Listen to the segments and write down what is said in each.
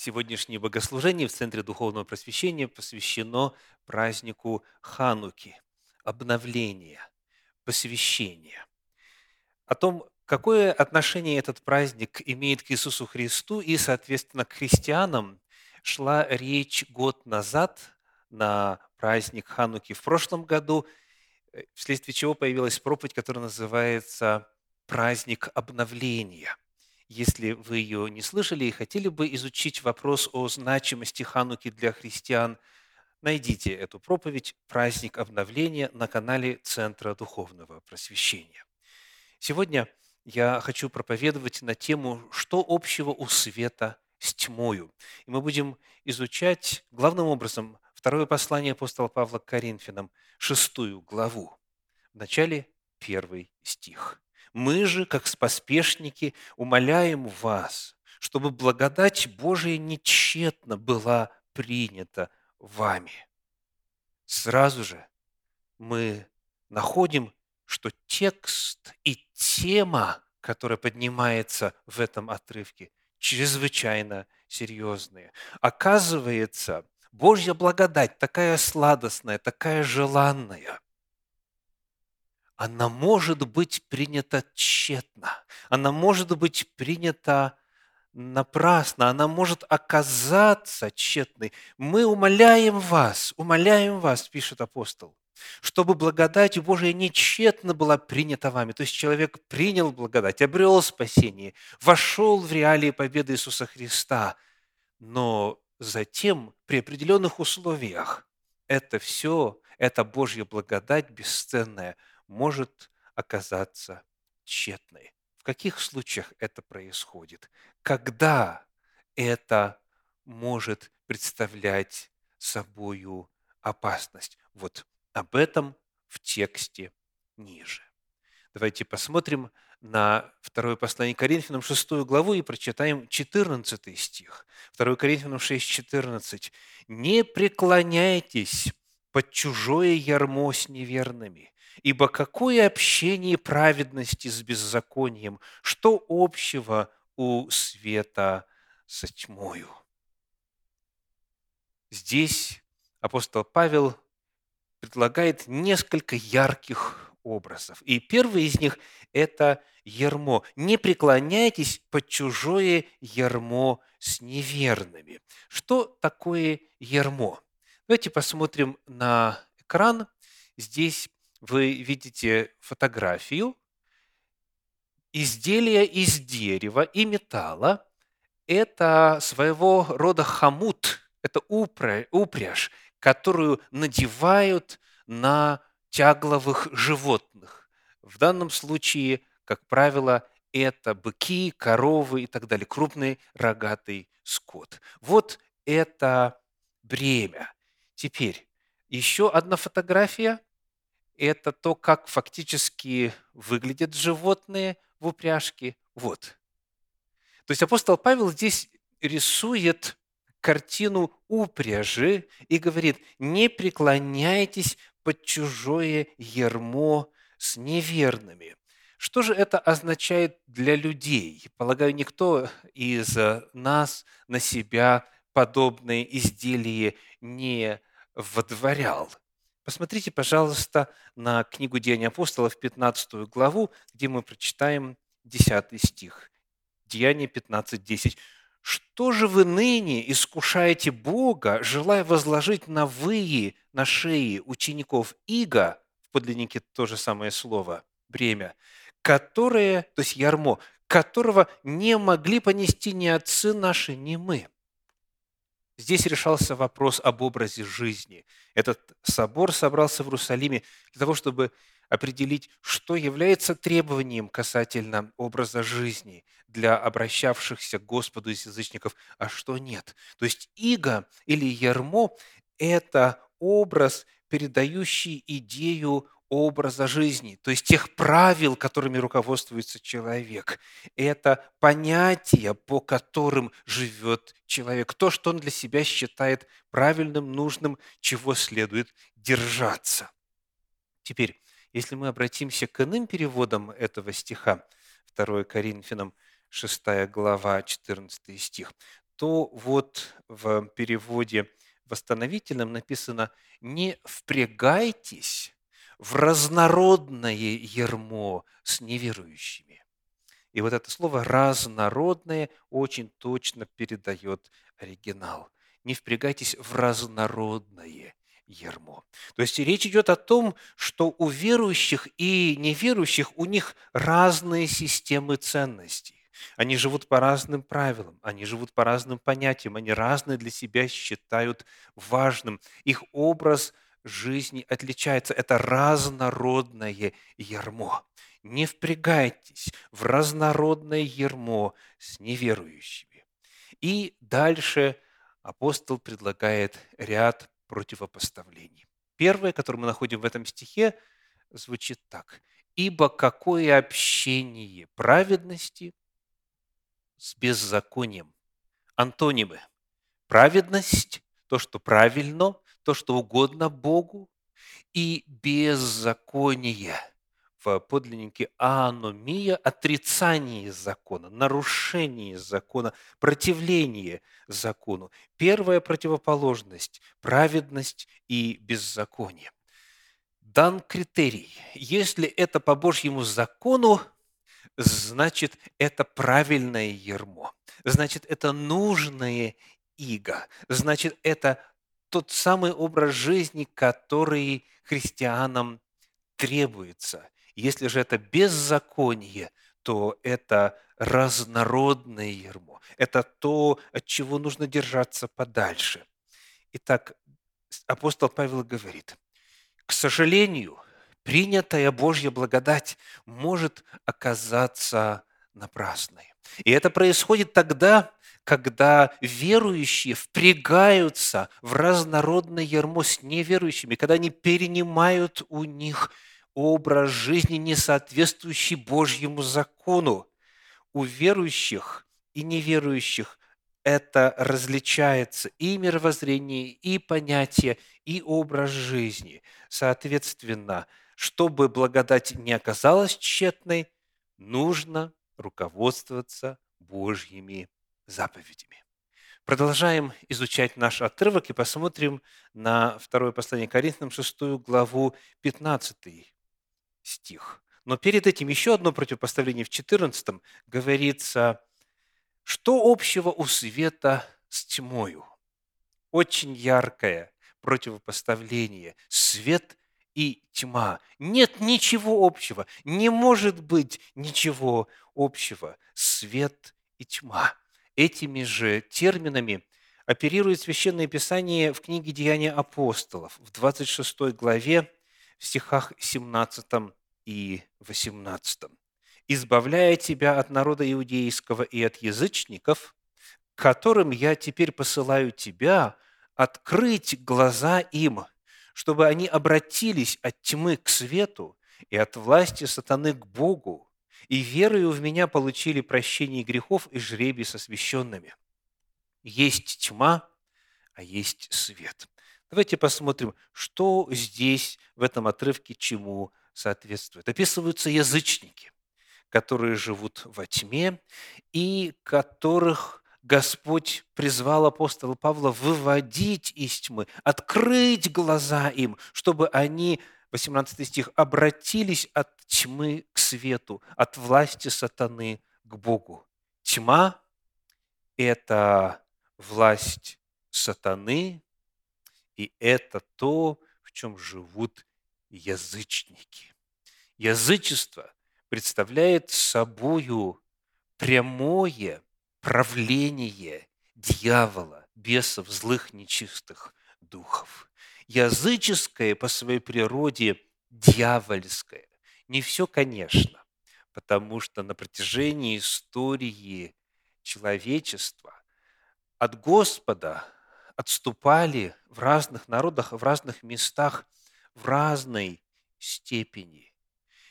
Сегодняшнее богослужение в Центре Духовного Просвещения посвящено празднику Хануки, обновления, посвящения. О том, какое отношение этот праздник имеет к Иисусу Христу и, соответственно, к христианам, шла речь год назад на праздник Хануки в прошлом году, э, вследствие чего появилась проповедь, которая называется «Праздник обновления». Если вы ее не слышали и хотели бы изучить вопрос о значимости Хануки для христиан, найдите эту проповедь «Праздник обновления» на канале Центра Духовного Просвещения. Сегодня я хочу проповедовать на тему «Что общего у света с тьмою?». И мы будем изучать главным образом второе послание апостола Павла к Коринфянам, шестую главу, в начале первый стих. Мы же, как споспешники, умоляем вас, чтобы благодать Божия нечетно была принята вами. Сразу же мы находим, что текст и тема, которая поднимается в этом отрывке, чрезвычайно серьезные. Оказывается, Божья благодать такая сладостная, такая желанная – она может быть принята тщетно, она может быть принята напрасно, она может оказаться тщетной. Мы умоляем вас, умоляем вас, пишет апостол, чтобы благодать Божия не тщетно была принята вами. То есть человек принял благодать, обрел спасение, вошел в реалии победы Иисуса Христа, но затем при определенных условиях это все, эта Божья благодать бесценная – может оказаться тщетной. В каких случаях это происходит? Когда это может представлять собою опасность? Вот об этом в тексте ниже. Давайте посмотрим на второе послание Коринфянам, 6 главу, и прочитаем 14 стих. 2 Коринфянам 6, 14. «Не преклоняйтесь под чужое ярмо с неверными, Ибо какое общение праведности с беззаконием? Что общего у света со тьмою? Здесь апостол Павел предлагает несколько ярких образов. И первый из них – это ермо. Не преклоняйтесь под чужое ермо с неверными. Что такое ермо? Давайте посмотрим на экран. Здесь вы видите фотографию изделия из дерева и металла. Это своего рода хомут, это упряжь, которую надевают на тягловых животных. В данном случае, как правило, это быки, коровы и так далее, крупный рогатый скот. Вот это бремя. Теперь еще одна фотография – это то, как фактически выглядят животные в упряжке. Вот. То есть апостол Павел здесь рисует картину упряжи и говорит, не преклоняйтесь под чужое ермо с неверными. Что же это означает для людей? Полагаю, никто из нас на себя подобные изделия не водворял. Посмотрите, пожалуйста, на книгу Деяний апостолов, 15 главу, где мы прочитаем 10 стих. Деяние 15, 10. «Что же вы ныне искушаете Бога, желая возложить на вы, на шеи учеников Иго, в подлиннике то же самое слово, бремя, которое, то есть ярмо, которого не могли понести ни отцы наши, ни мы?» Здесь решался вопрос об образе жизни. Этот собор собрался в Иерусалиме для того, чтобы определить, что является требованием касательно образа жизни для обращавшихся к Господу из язычников, а что нет. То есть иго или ярмо – это образ, передающий идею образа жизни, то есть тех правил, которыми руководствуется человек. Это понятия, по которым живет человек, то, что он для себя считает правильным, нужным, чего следует держаться. Теперь, если мы обратимся к иным переводам этого стиха, 2 Коринфянам 6 глава, 14 стих, то вот в переводе восстановительном написано «не впрягайтесь в разнородное ермо с неверующими». И вот это слово «разнородное» очень точно передает оригинал. Не впрягайтесь в разнородное ермо. То есть речь идет о том, что у верующих и неверующих у них разные системы ценностей. Они живут по разным правилам, они живут по разным понятиям, они разные для себя считают важным. Их образ жизни отличается. Это разнородное ермо. Не впрягайтесь в разнородное ермо с неверующими. И дальше апостол предлагает ряд противопоставлений. Первое, которое мы находим в этом стихе, звучит так. «Ибо какое общение праведности с беззаконием?» Антонимы. Праведность – то, что правильно, то, что угодно Богу, и беззаконие – в подлиннике аномия – отрицание закона, нарушение закона, противление закону. Первая противоположность – праведность и беззаконие. Дан критерий. Если это по Божьему закону, значит, это правильное ермо. Значит, это нужное иго. Значит, это тот самый образ жизни, который христианам требуется. Если же это беззаконие, то это разнородное ермо. Это то, от чего нужно держаться подальше. Итак, апостол Павел говорит, к сожалению, принятая Божья благодать может оказаться напрасной. И это происходит тогда, когда верующие впрягаются в разнородное ермо с неверующими, когда они перенимают у них образ жизни, не соответствующий Божьему закону. У верующих и неверующих это различается и мировоззрение, и понятие, и образ жизни. Соответственно, чтобы благодать не оказалась тщетной, нужно руководствоваться Божьими заповедями. Продолжаем изучать наш отрывок и посмотрим на второе послание Коринфянам, 6 главу, 15 стих. Но перед этим еще одно противопоставление в 14 говорится, что общего у света с тьмою? Очень яркое противопоставление. Свет и тьма. Нет ничего общего. Не может быть ничего общего. Свет и тьма. Этими же терминами оперирует Священное Писание в книге «Деяния апостолов» в 26 главе, в стихах 17 и 18. «Избавляя тебя от народа иудейского и от язычников, которым я теперь посылаю тебя, открыть глаза им, чтобы они обратились от тьмы к свету и от власти сатаны к Богу, и верою в меня получили прощение грехов и жребий со священными. Есть тьма, а есть свет. Давайте посмотрим, что здесь в этом отрывке чему соответствует. Описываются язычники, которые живут во тьме и которых Господь призвал апостола Павла выводить из тьмы, открыть глаза им, чтобы они, 18 стих, обратились от тьмы к свету, от власти сатаны к Богу. Тьма – это власть сатаны, и это то, в чем живут язычники. Язычество представляет собою прямое правление дьявола, бесов, злых, нечистых духов. Языческое по своей природе дьявольское. Не все, конечно, потому что на протяжении истории человечества от Господа отступали в разных народах, в разных местах в разной степени.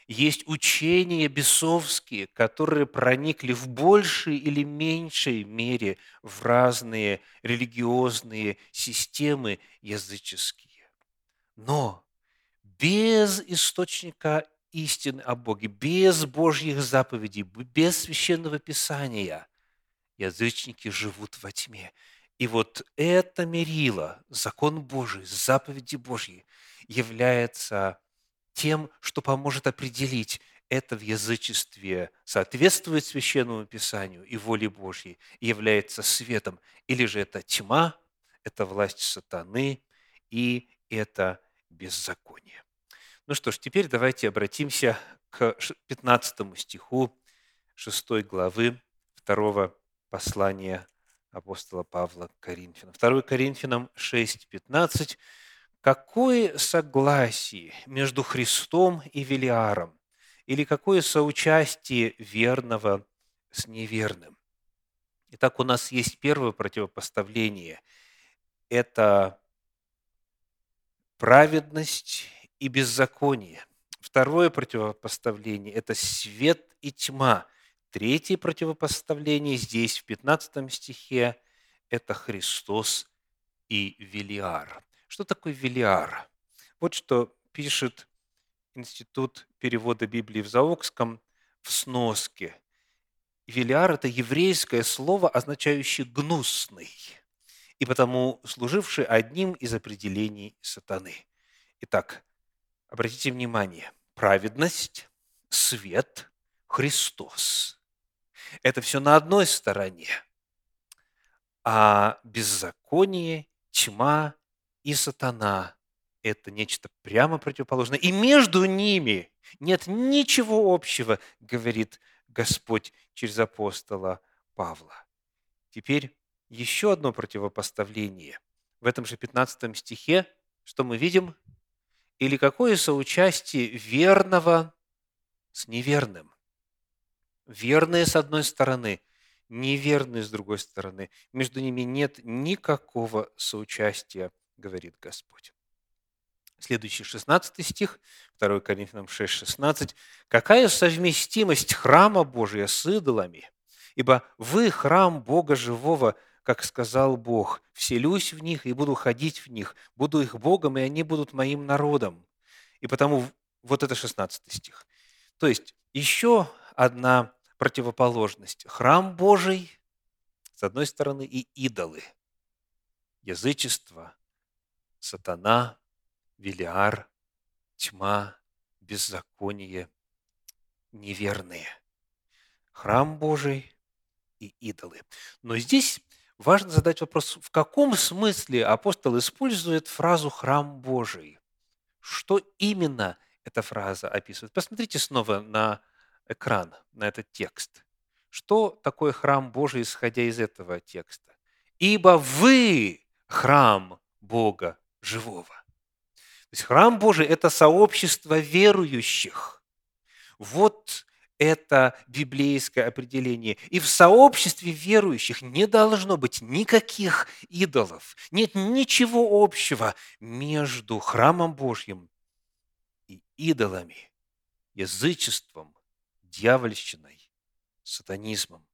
Есть учения бесовские, которые проникли в большей или меньшей мере в разные религиозные системы языческие. Но без источника истины о Боге, без Божьих заповедей, без священного Писания язычники живут во тьме. И вот это мерило, закон Божий, заповеди Божьи, является тем, что поможет определить, это в язычестве соответствует Священному Писанию и воле Божьей, и является светом, или же это тьма, это власть сатаны, и это беззаконие. Ну что ж, теперь давайте обратимся к 15 стиху 6 главы 2 послания апостола Павла к Коринфянам. 2 Коринфянам 6, 15. Какое согласие между Христом и Велиаром? Или какое соучастие верного с неверным? Итак, у нас есть первое противопоставление. Это праведность и беззаконие. Второе противопоставление – это свет и тьма. Третье противопоставление здесь, в 15 стихе, это Христос и Велиар. Что такое Велиар? Вот что пишет Институт перевода Библии в Заокском в сноске. Велиар – это еврейское слово, означающее «гнусный», и потому служивший одним из определений сатаны. Итак, обратите внимание, праведность, свет, Христос. Это все на одной стороне, а беззаконие, тьма и сатана – это нечто прямо противоположное. И между ними нет ничего общего, говорит Господь через апостола Павла. Теперь еще одно противопоставление. В этом же 15 стихе, что мы видим? Или какое соучастие верного с неверным? Верные с одной стороны, неверные с другой стороны. Между ними нет никакого соучастия, говорит Господь. Следующий 16 стих, 2 Коринфянам 6, 16. «Какая совместимость храма Божия с идолами? Ибо вы храм Бога живого, как сказал Бог, «Вселюсь в них и буду ходить в них, буду их Богом, и они будут моим народом». И потому вот это 16 стих. То есть еще одна противоположность. Храм Божий, с одной стороны, и идолы. Язычество, сатана, Велиар, тьма, беззаконие, неверные. Храм Божий и идолы. Но здесь важно задать вопрос, в каком смысле апостол использует фразу «храм Божий»? Что именно эта фраза описывает? Посмотрите снова на экран, на этот текст. Что такое храм Божий, исходя из этого текста? «Ибо вы храм Бога живого». То есть храм Божий – это сообщество верующих. Вот это библейское определение. И в сообществе верующих не должно быть никаких идолов. Нет ничего общего между храмом Божьим и идолами, язычеством, дьявольщиной, сатанизмом.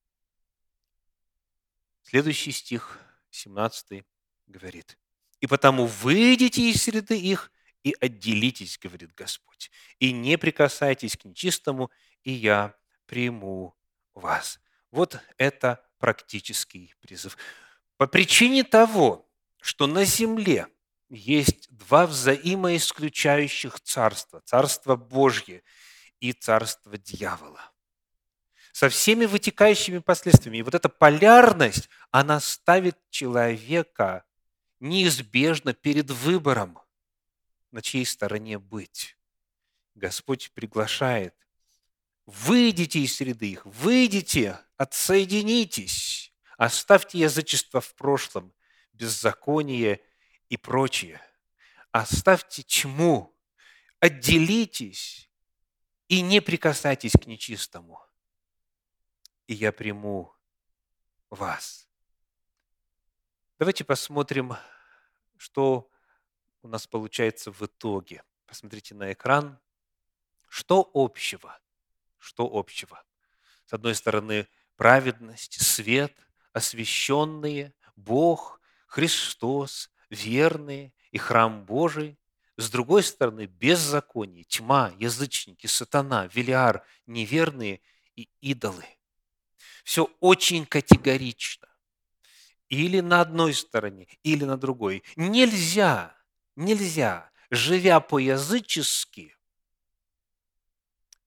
Следующий стих, 17 говорит, «И потому выйдите из среды их и отделитесь, говорит Господь, и не прикасайтесь к нечистому, и я приму вас. Вот это практический призыв. По причине того, что на земле есть два взаимоисключающих царства, царство Божье и царство дьявола. Со всеми вытекающими последствиями. И вот эта полярность, она ставит человека неизбежно перед выбором, на чьей стороне быть. Господь приглашает Выйдите из среды их, выйдите, отсоединитесь, оставьте язычество в прошлом, беззаконие и прочее. Оставьте тьму, отделитесь и не прикасайтесь к нечистому, и я приму вас. Давайте посмотрим, что у нас получается в итоге. Посмотрите на экран. Что общего что общего? С одной стороны, праведность, свет, освященные, Бог, Христос, верные и храм Божий. С другой стороны, беззаконие, тьма, язычники, сатана, велиар, неверные и идолы. Все очень категорично. Или на одной стороне, или на другой. Нельзя, нельзя, живя по-язычески,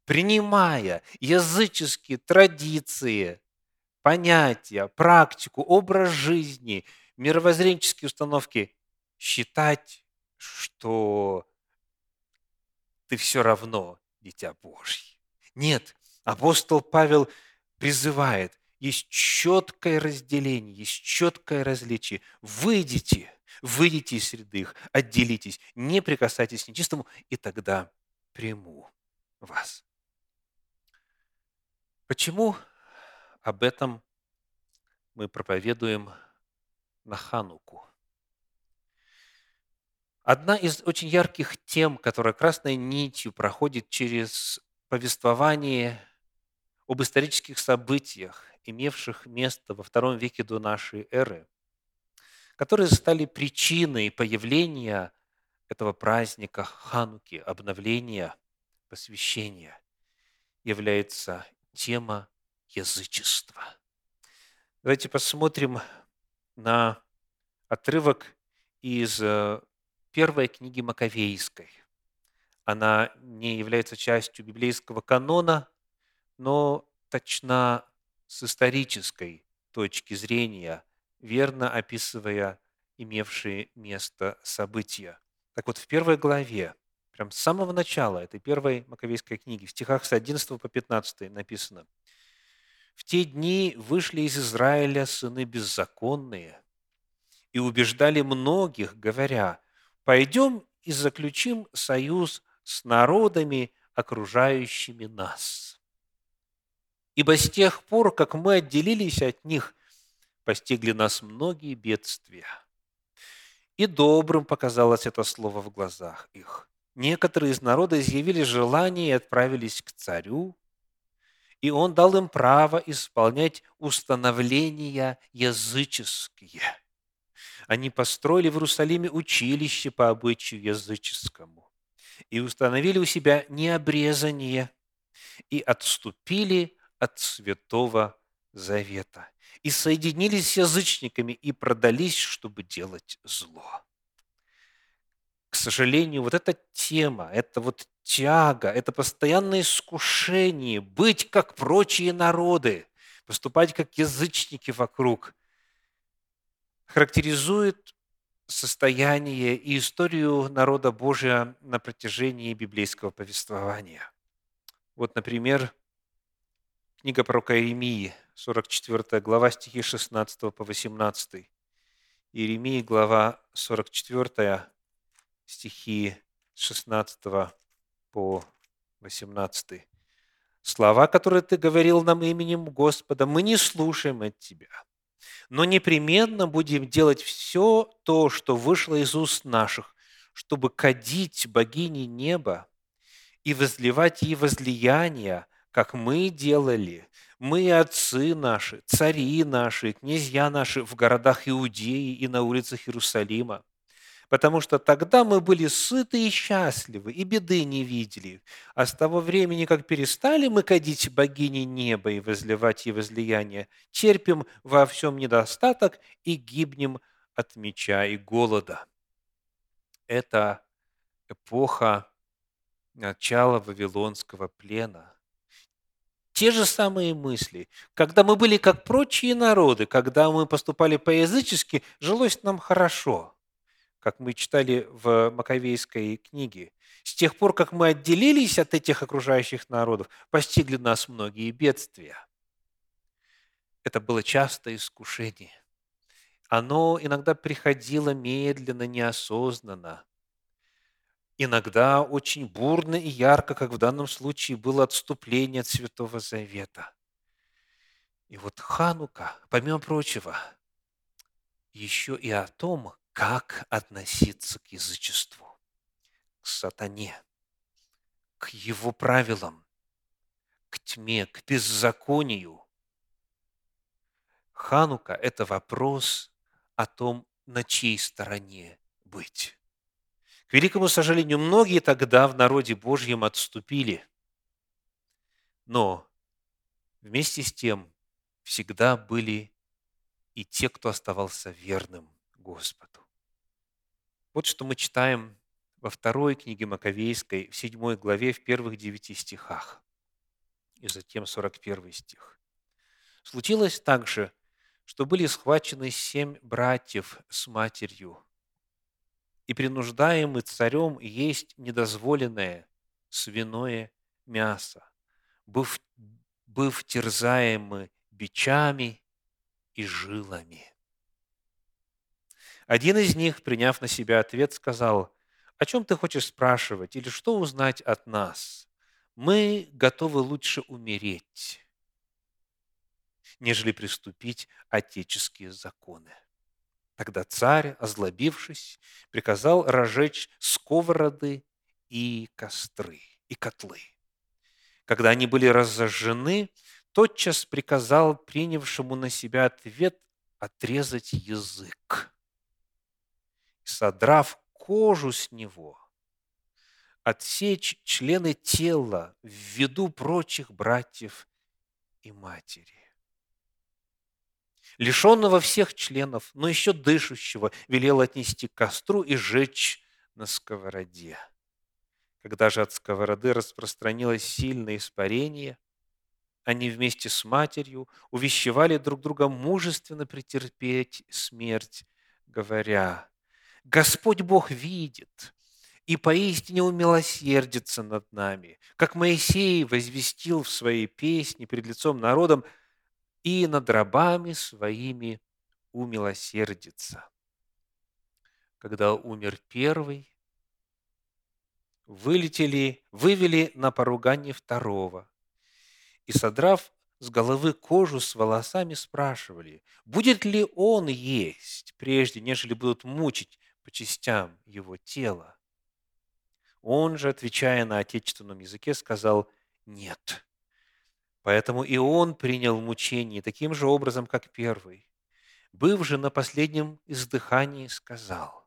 принимая языческие традиции, понятия, практику, образ жизни, мировоззренческие установки, считать, что ты все равно дитя Божье. Нет, апостол Павел призывает, есть четкое разделение, есть четкое различие. Выйдите, выйдите из среды их, отделитесь, не прикасайтесь к нечистому, и тогда приму вас. Почему об этом мы проповедуем на Хануку? Одна из очень ярких тем, которая красной нитью проходит через повествование об исторических событиях, имевших место во втором веке до нашей эры, которые стали причиной появления этого праздника Хануки, обновления, посвящения, является тема язычества. Давайте посмотрим на отрывок из э, первой книги Маковейской. Она не является частью библейского канона, но точна с исторической точки зрения, верно описывая имевшие место события. Так вот, в первой главе прям с самого начала этой первой Маковейской книги, в стихах с 11 по 15 написано, «В те дни вышли из Израиля сыны беззаконные и убеждали многих, говоря, «Пойдем и заключим союз с народами, окружающими нас». Ибо с тех пор, как мы отделились от них, постигли нас многие бедствия. И добрым показалось это слово в глазах их некоторые из народа изъявили желание и отправились к царю, и он дал им право исполнять установления языческие. Они построили в Иерусалиме училище по обычаю языческому и установили у себя необрезание и отступили от Святого Завета и соединились с язычниками и продались, чтобы делать зло к сожалению, вот эта тема, это вот тяга, это постоянное искушение быть как прочие народы, поступать как язычники вокруг, характеризует состояние и историю народа Божия на протяжении библейского повествования. Вот, например, книга пророка Иеремии, 44 глава, стихи 16 по 18. Иеремии, глава 44, стихи с 16 по 18. Слова, которые ты говорил нам именем Господа, мы не слушаем от тебя, но непременно будем делать все то, что вышло из уст наших, чтобы кадить богини неба и возливать ей возлияния, как мы делали, мы отцы наши, цари наши, князья наши в городах Иудеи и на улицах Иерусалима потому что тогда мы были сыты и счастливы, и беды не видели. А с того времени, как перестали мы кадить богини неба и возливать ей возлияние, терпим во всем недостаток и гибнем от меча и голода. Это эпоха начала Вавилонского плена – те же самые мысли. Когда мы были как прочие народы, когда мы поступали по-язычески, жилось нам хорошо как мы читали в Маковейской книге. С тех пор, как мы отделились от этих окружающих народов, постигли нас многие бедствия. Это было частое искушение. Оно иногда приходило медленно, неосознанно. Иногда очень бурно и ярко, как в данном случае было отступление от Святого Завета. И вот Ханука, помимо прочего, еще и о том, как относиться к язычеству, к сатане, к его правилам, к тьме, к беззаконию. Ханука – это вопрос о том, на чьей стороне быть. К великому сожалению, многие тогда в народе Божьем отступили. Но вместе с тем всегда были и те, кто оставался верным Господу. Вот что мы читаем во второй книге Маковейской, в седьмой главе, в первых девяти стихах, и затем сорок первый стих. «Случилось также, что были схвачены семь братьев с матерью, и принуждаемы царем есть недозволенное свиное мясо, быв, быв терзаемы бичами и жилами. Один из них, приняв на себя ответ, сказал, «О чем ты хочешь спрашивать или что узнать от нас? Мы готовы лучше умереть, нежели приступить отеческие законы». Тогда царь, озлобившись, приказал разжечь сковороды и костры, и котлы. Когда они были разожжены, тотчас приказал принявшему на себя ответ отрезать язык. И, содрав кожу с него, отсечь члены тела в виду прочих братьев и матери. Лишенного всех членов, но еще дышащего, велел отнести к костру и сжечь на сковороде. Когда же от сковороды распространилось сильное испарение, они вместе с матерью увещевали друг друга мужественно претерпеть смерть, говоря, «Господь Бог видит и поистине умилосердится над нами, как Моисей возвестил в своей песне перед лицом народом, и над рабами своими умилосердится». Когда умер первый, вылетели, вывели на поругание второго – и, содрав с головы кожу с волосами, спрашивали, будет ли он есть, прежде нежели будут мучить по частям его тела. Он же, отвечая на отечественном языке, сказал «нет». Поэтому и он принял мучение таким же образом, как первый. Быв же на последнем издыхании, сказал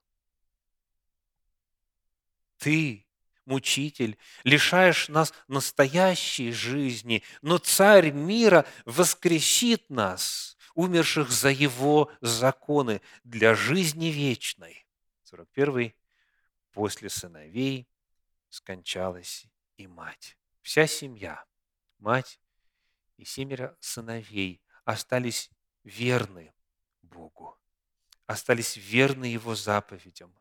«Ты, мучитель, лишаешь нас настоящей жизни, но Царь мира воскресит нас, умерших за Его законы, для жизни вечной. 41. После сыновей скончалась и мать. Вся семья, мать и семеро сыновей остались верны Богу, остались верны Его заповедям,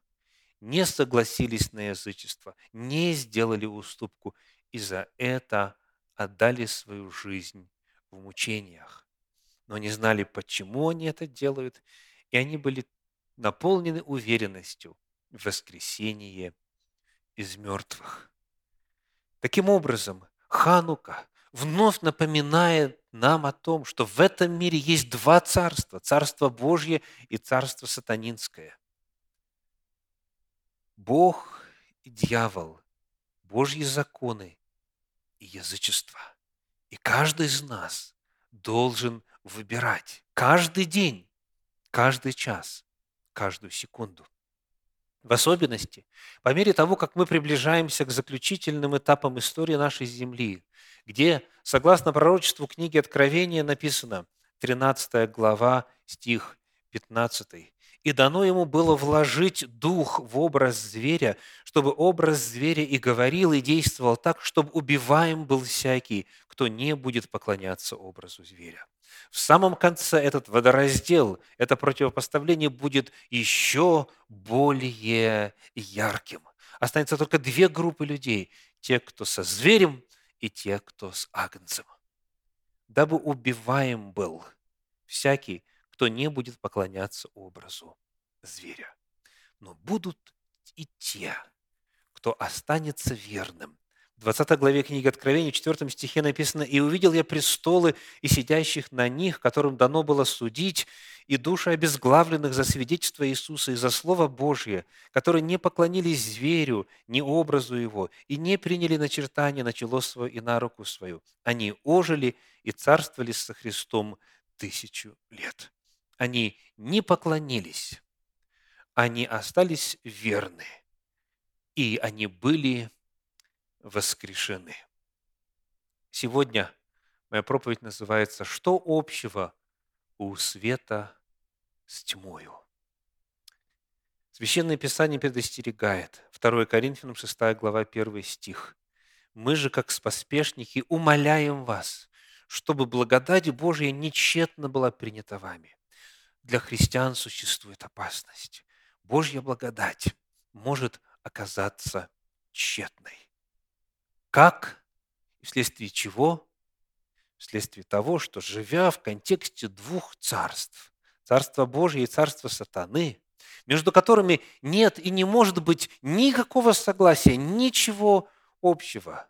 не согласились на язычество, не сделали уступку, и за это отдали свою жизнь в мучениях. Но не знали, почему они это делают, и они были наполнены уверенностью в воскресении из мертвых. Таким образом, Ханука вновь напоминает нам о том, что в этом мире есть два царства – царство Божье и царство сатанинское – Бог и дьявол, Божьи законы и язычество. И каждый из нас должен выбирать каждый день, каждый час, каждую секунду. В особенности, по мере того, как мы приближаемся к заключительным этапам истории нашей Земли, где, согласно пророчеству книги Откровения, написано 13 глава, стих 15 и дано ему было вложить дух в образ зверя, чтобы образ зверя и говорил, и действовал так, чтобы убиваем был всякий, кто не будет поклоняться образу зверя. В самом конце этот водораздел, это противопоставление будет еще более ярким. Останется только две группы людей – те, кто со зверем, и те, кто с агнцем. Дабы убиваем был всякий, кто не будет поклоняться образу зверя. Но будут и те, кто останется верным. В 20 главе книги Откровения, в 4 стихе написано, «И увидел я престолы и сидящих на них, которым дано было судить, и души обезглавленных за свидетельство Иисуса и за Слово Божье, которые не поклонились зверю, ни образу его, и не приняли начертание на чело свое и на руку свою. Они ожили и царствовали со Христом тысячу лет» они не поклонились, они остались верны, и они были воскрешены. Сегодня Моя проповедь называется «Что общего у света с тьмою?» Священное Писание предостерегает. 2 Коринфянам 6 глава 1 стих. «Мы же, как поспешники, умоляем вас, чтобы благодать Божья нечетно была принята вами. Для христиан существует опасность. Божья благодать может оказаться тщетной. Как? Вследствие чего? Вследствие того, что, живя в контексте двух царств, Царство Божье и Царство Сатаны, между которыми нет и не может быть никакого согласия, ничего общего,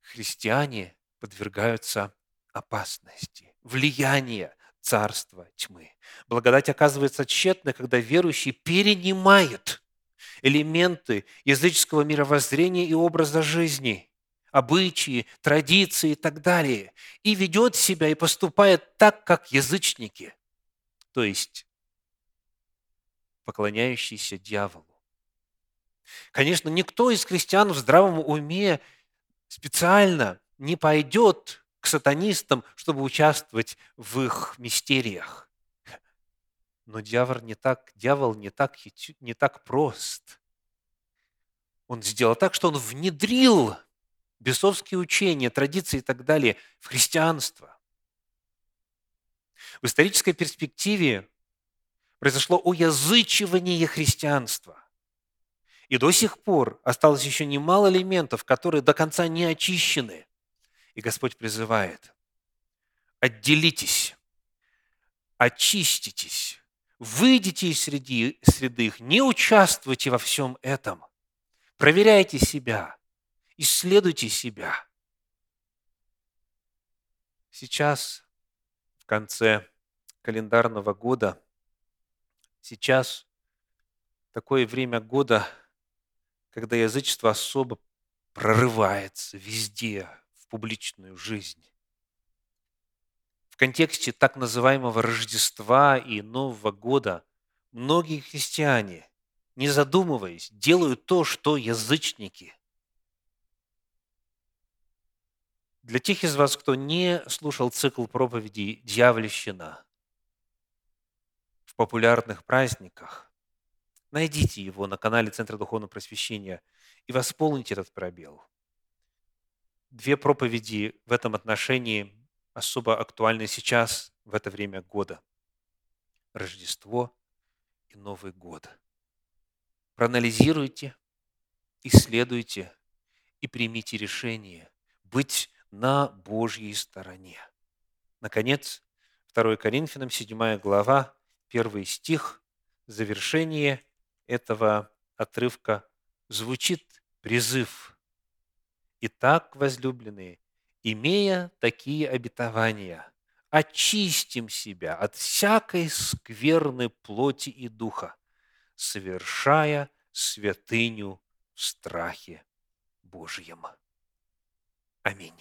христиане подвергаются опасности, влиянию царства тьмы. Благодать оказывается тщетной, когда верующий перенимает элементы языческого мировоззрения и образа жизни, обычаи, традиции и так далее, и ведет себя и поступает так, как язычники, то есть поклоняющиеся дьяволу. Конечно, никто из христиан в здравом уме специально не пойдет к сатанистам, чтобы участвовать в их мистериях. Но дьявол не так, дьявол не так, не так прост. Он сделал так, что он внедрил бесовские учения, традиции и так далее в христианство. В исторической перспективе произошло уязычивание христианства. И до сих пор осталось еще немало элементов, которые до конца не очищены. И Господь призывает, отделитесь, очиститесь, выйдите из среды, среды их, не участвуйте во всем этом. Проверяйте себя, исследуйте себя. Сейчас, в конце календарного года, сейчас такое время года, когда язычество особо прорывается везде, в публичную жизнь. В контексте так называемого Рождества и Нового года многие христиане, не задумываясь, делают то, что язычники. Для тех из вас, кто не слушал цикл проповедей «Дьявольщина» в популярных праздниках, найдите его на канале Центра Духовного Просвещения и восполните этот пробел – две проповеди в этом отношении особо актуальны сейчас, в это время года. Рождество и Новый год. Проанализируйте, исследуйте и примите решение быть на Божьей стороне. Наконец, 2 Коринфянам, 7 глава, 1 стих, завершение этого отрывка звучит призыв – Итак, возлюбленные, имея такие обетования, очистим себя от всякой скверной плоти и духа, совершая святыню в страхе Божьем. Аминь.